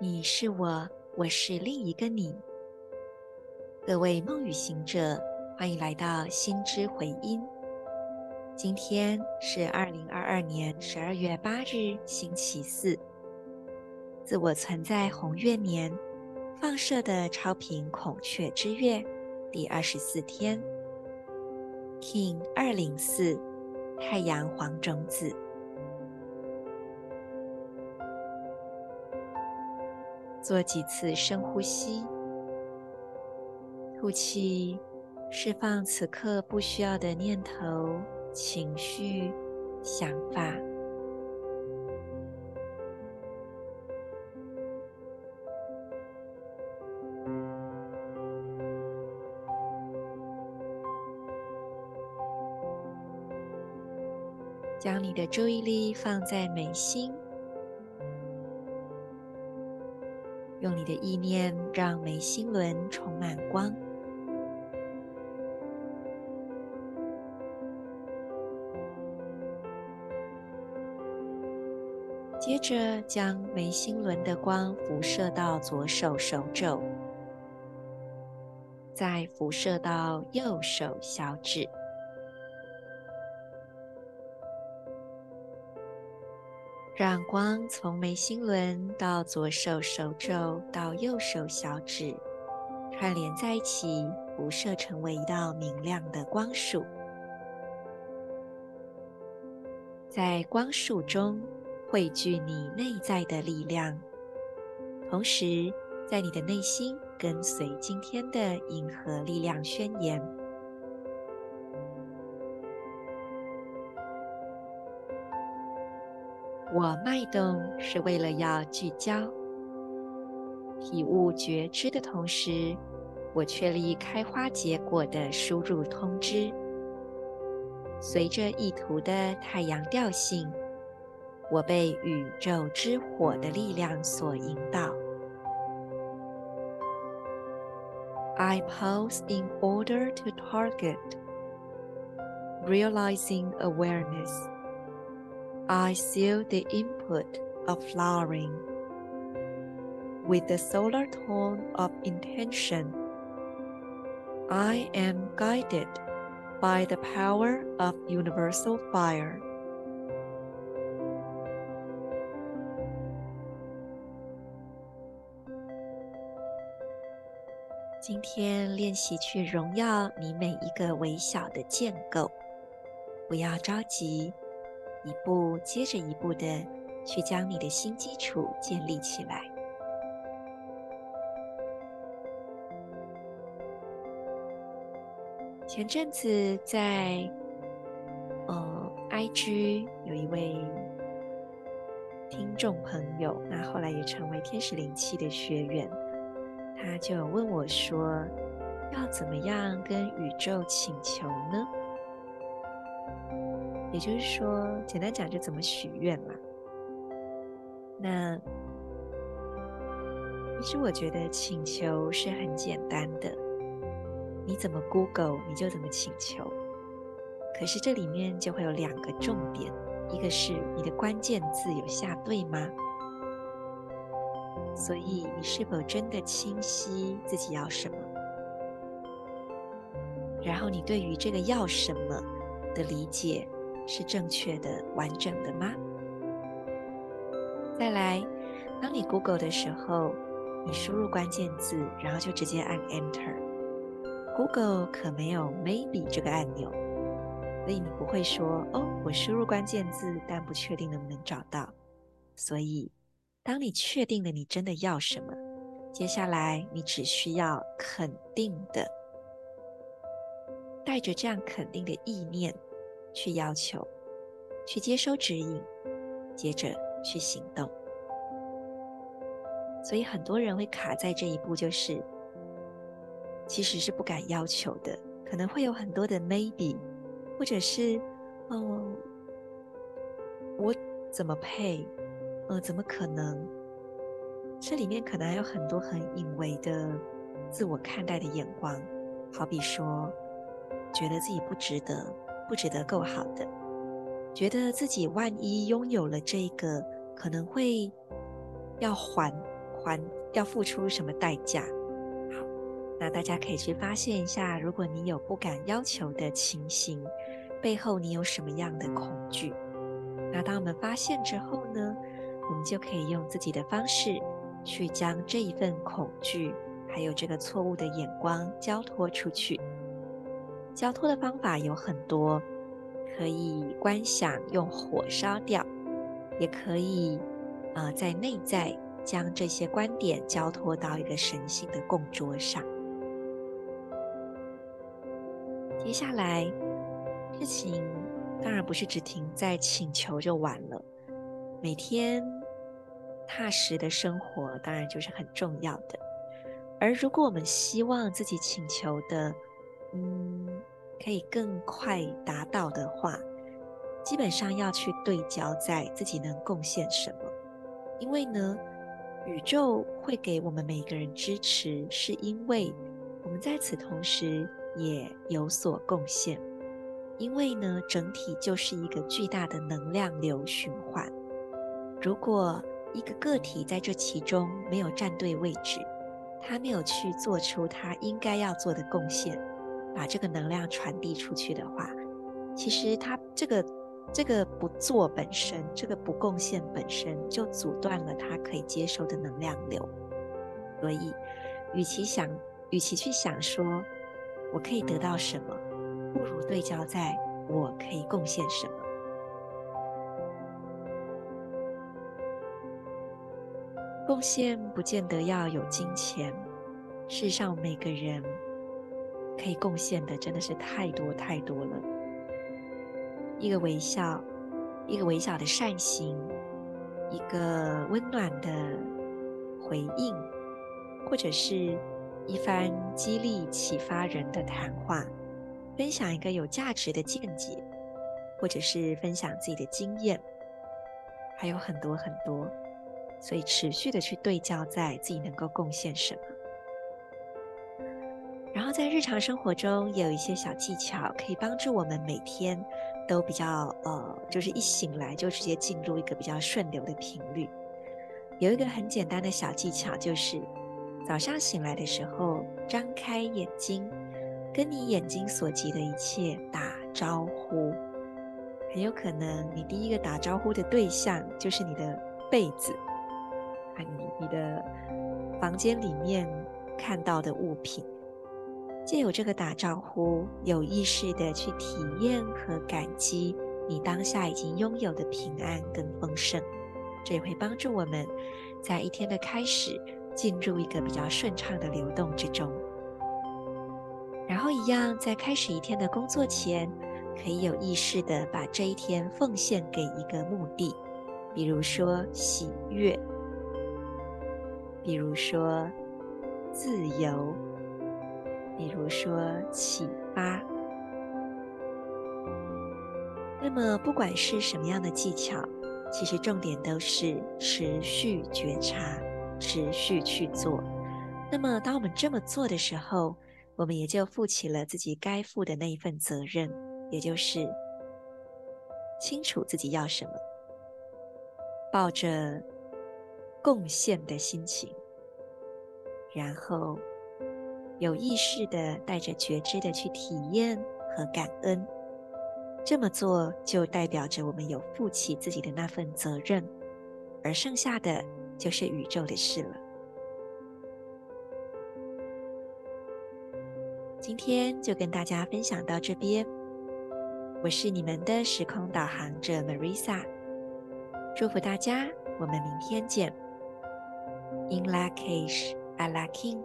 你是我，我是另一个你。各位梦语行者，欢迎来到心之回音。今天是二零二二年十二月八日，星期四。自我存在红月年放射的超频孔雀之月第二十四天，King 二零四太阳黄种子。做几次深呼吸，吐气，释放此刻不需要的念头、情绪、想法。将你的注意力放在眉心。的意念让眉心轮充满光，接着将眉心轮的光辐射到左手手肘，再辐射到右手小指。让光从眉心轮到左手手肘到右手小指串联在一起，辐射成为一道明亮的光束。在光束中汇聚你内在的力量，同时在你的内心跟随今天的银河力量宣言。我脉动是为了要聚焦、体悟觉知的同时，我确立开花结果的输入通知。随着意图的太阳调性，我被宇宙之火的力量所引导。I pause in order to target, realizing awareness. I seal the input of flowering with the solar tone of intention. I am guided by the power of universal fire. 今天练习去荣耀你每一个微小的建构，不要着急。 一步接着一步的去将你的新基础建立起来。前阵子在呃 IG 有一位听众朋友，那后来也成为天使灵气的学员，他就问我说：“要怎么样跟宇宙请求呢？”也就是说，简单讲就怎么许愿嘛。那其实我觉得请求是很简单的，你怎么 Google 你就怎么请求。可是这里面就会有两个重点，一个是你的关键字有下对吗？所以你是否真的清晰自己要什么？然后你对于这个要什么的理解，是正确的、完整的吗？再来，当你 Google 的时候，你输入关键字，然后就直接按 Enter。Google 可没有 Maybe 这个按钮，所以你不会说“哦，我输入关键字，但不确定能不能找到”。所以，当你确定了你真的要什么，接下来你只需要肯定的，带着这样肯定的意念。去要求，去接收指引，接着去行动。所以很多人会卡在这一步，就是其实是不敢要求的，可能会有很多的 maybe，或者是哦，我怎么配？呃，怎么可能？这里面可能还有很多很隐微的自我看待的眼光，好比说，觉得自己不值得。不值得够好的，觉得自己万一拥有了这个，可能会要还还要付出什么代价？好，那大家可以去发现一下，如果你有不敢要求的情形，背后你有什么样的恐惧？那当我们发现之后呢，我们就可以用自己的方式去将这一份恐惧，还有这个错误的眼光交托出去。交托的方法有很多，可以观想用火烧掉，也可以，呃，在内在将这些观点交托到一个神性的供桌上。接下来，事情当然不是只停在请求就完了，每天踏实的生活当然就是很重要的。而如果我们希望自己请求的，嗯，可以更快达到的话，基本上要去对焦在自己能贡献什么。因为呢，宇宙会给我们每个人支持，是因为我们在此同时也有所贡献。因为呢，整体就是一个巨大的能量流循环。如果一个个体在这其中没有站对位置，他没有去做出他应该要做的贡献，把这个能量传递出去的话，其实他这个这个不做本身，这个不贡献本身，就阻断了他可以接受的能量流。所以，与其想，与其去想说我可以得到什么，不如对焦在我可以贡献什么。贡献不见得要有金钱，世上每个人可以贡献的真的是太多太多了。一个微笑，一个微小的善行，一个温暖的回应，或者是一番激励启发人的谈话，分享一个有价值的见解，或者是分享自己的经验，还有很多很多。所以持续的去对焦在自己能够贡献什么，然后在日常生活中也有一些小技巧可以帮助我们每天都比较呃，就是一醒来就直接进入一个比较顺流的频率。有一个很简单的小技巧，就是早上醒来的时候，张开眼睛，跟你眼睛所及的一切打招呼。很有可能你第一个打招呼的对象就是你的被子。啊你你的房间里面看到的物品，借由这个打招呼，有意识的去体验和感激你当下已经拥有的平安跟丰盛，这也会帮助我们在一天的开始进入一个比较顺畅的流动之中。然后一样，在开始一天的工作前，可以有意识的把这一天奉献给一个目的，比如说喜悦。比如说自由，比如说启发。那么，不管是什么样的技巧，其实重点都是持续觉察，持续去做。那么，当我们这么做的时候，我们也就负起了自己该负的那一份责任，也就是清楚自己要什么，抱着。贡献的心情，然后有意识的带着觉知的去体验和感恩，这么做就代表着我们有负起自己的那份责任，而剩下的就是宇宙的事了。今天就跟大家分享到这边，我是你们的时空导航者 Marisa，祝福大家，我们明天见。In Lak'ech Ala K'in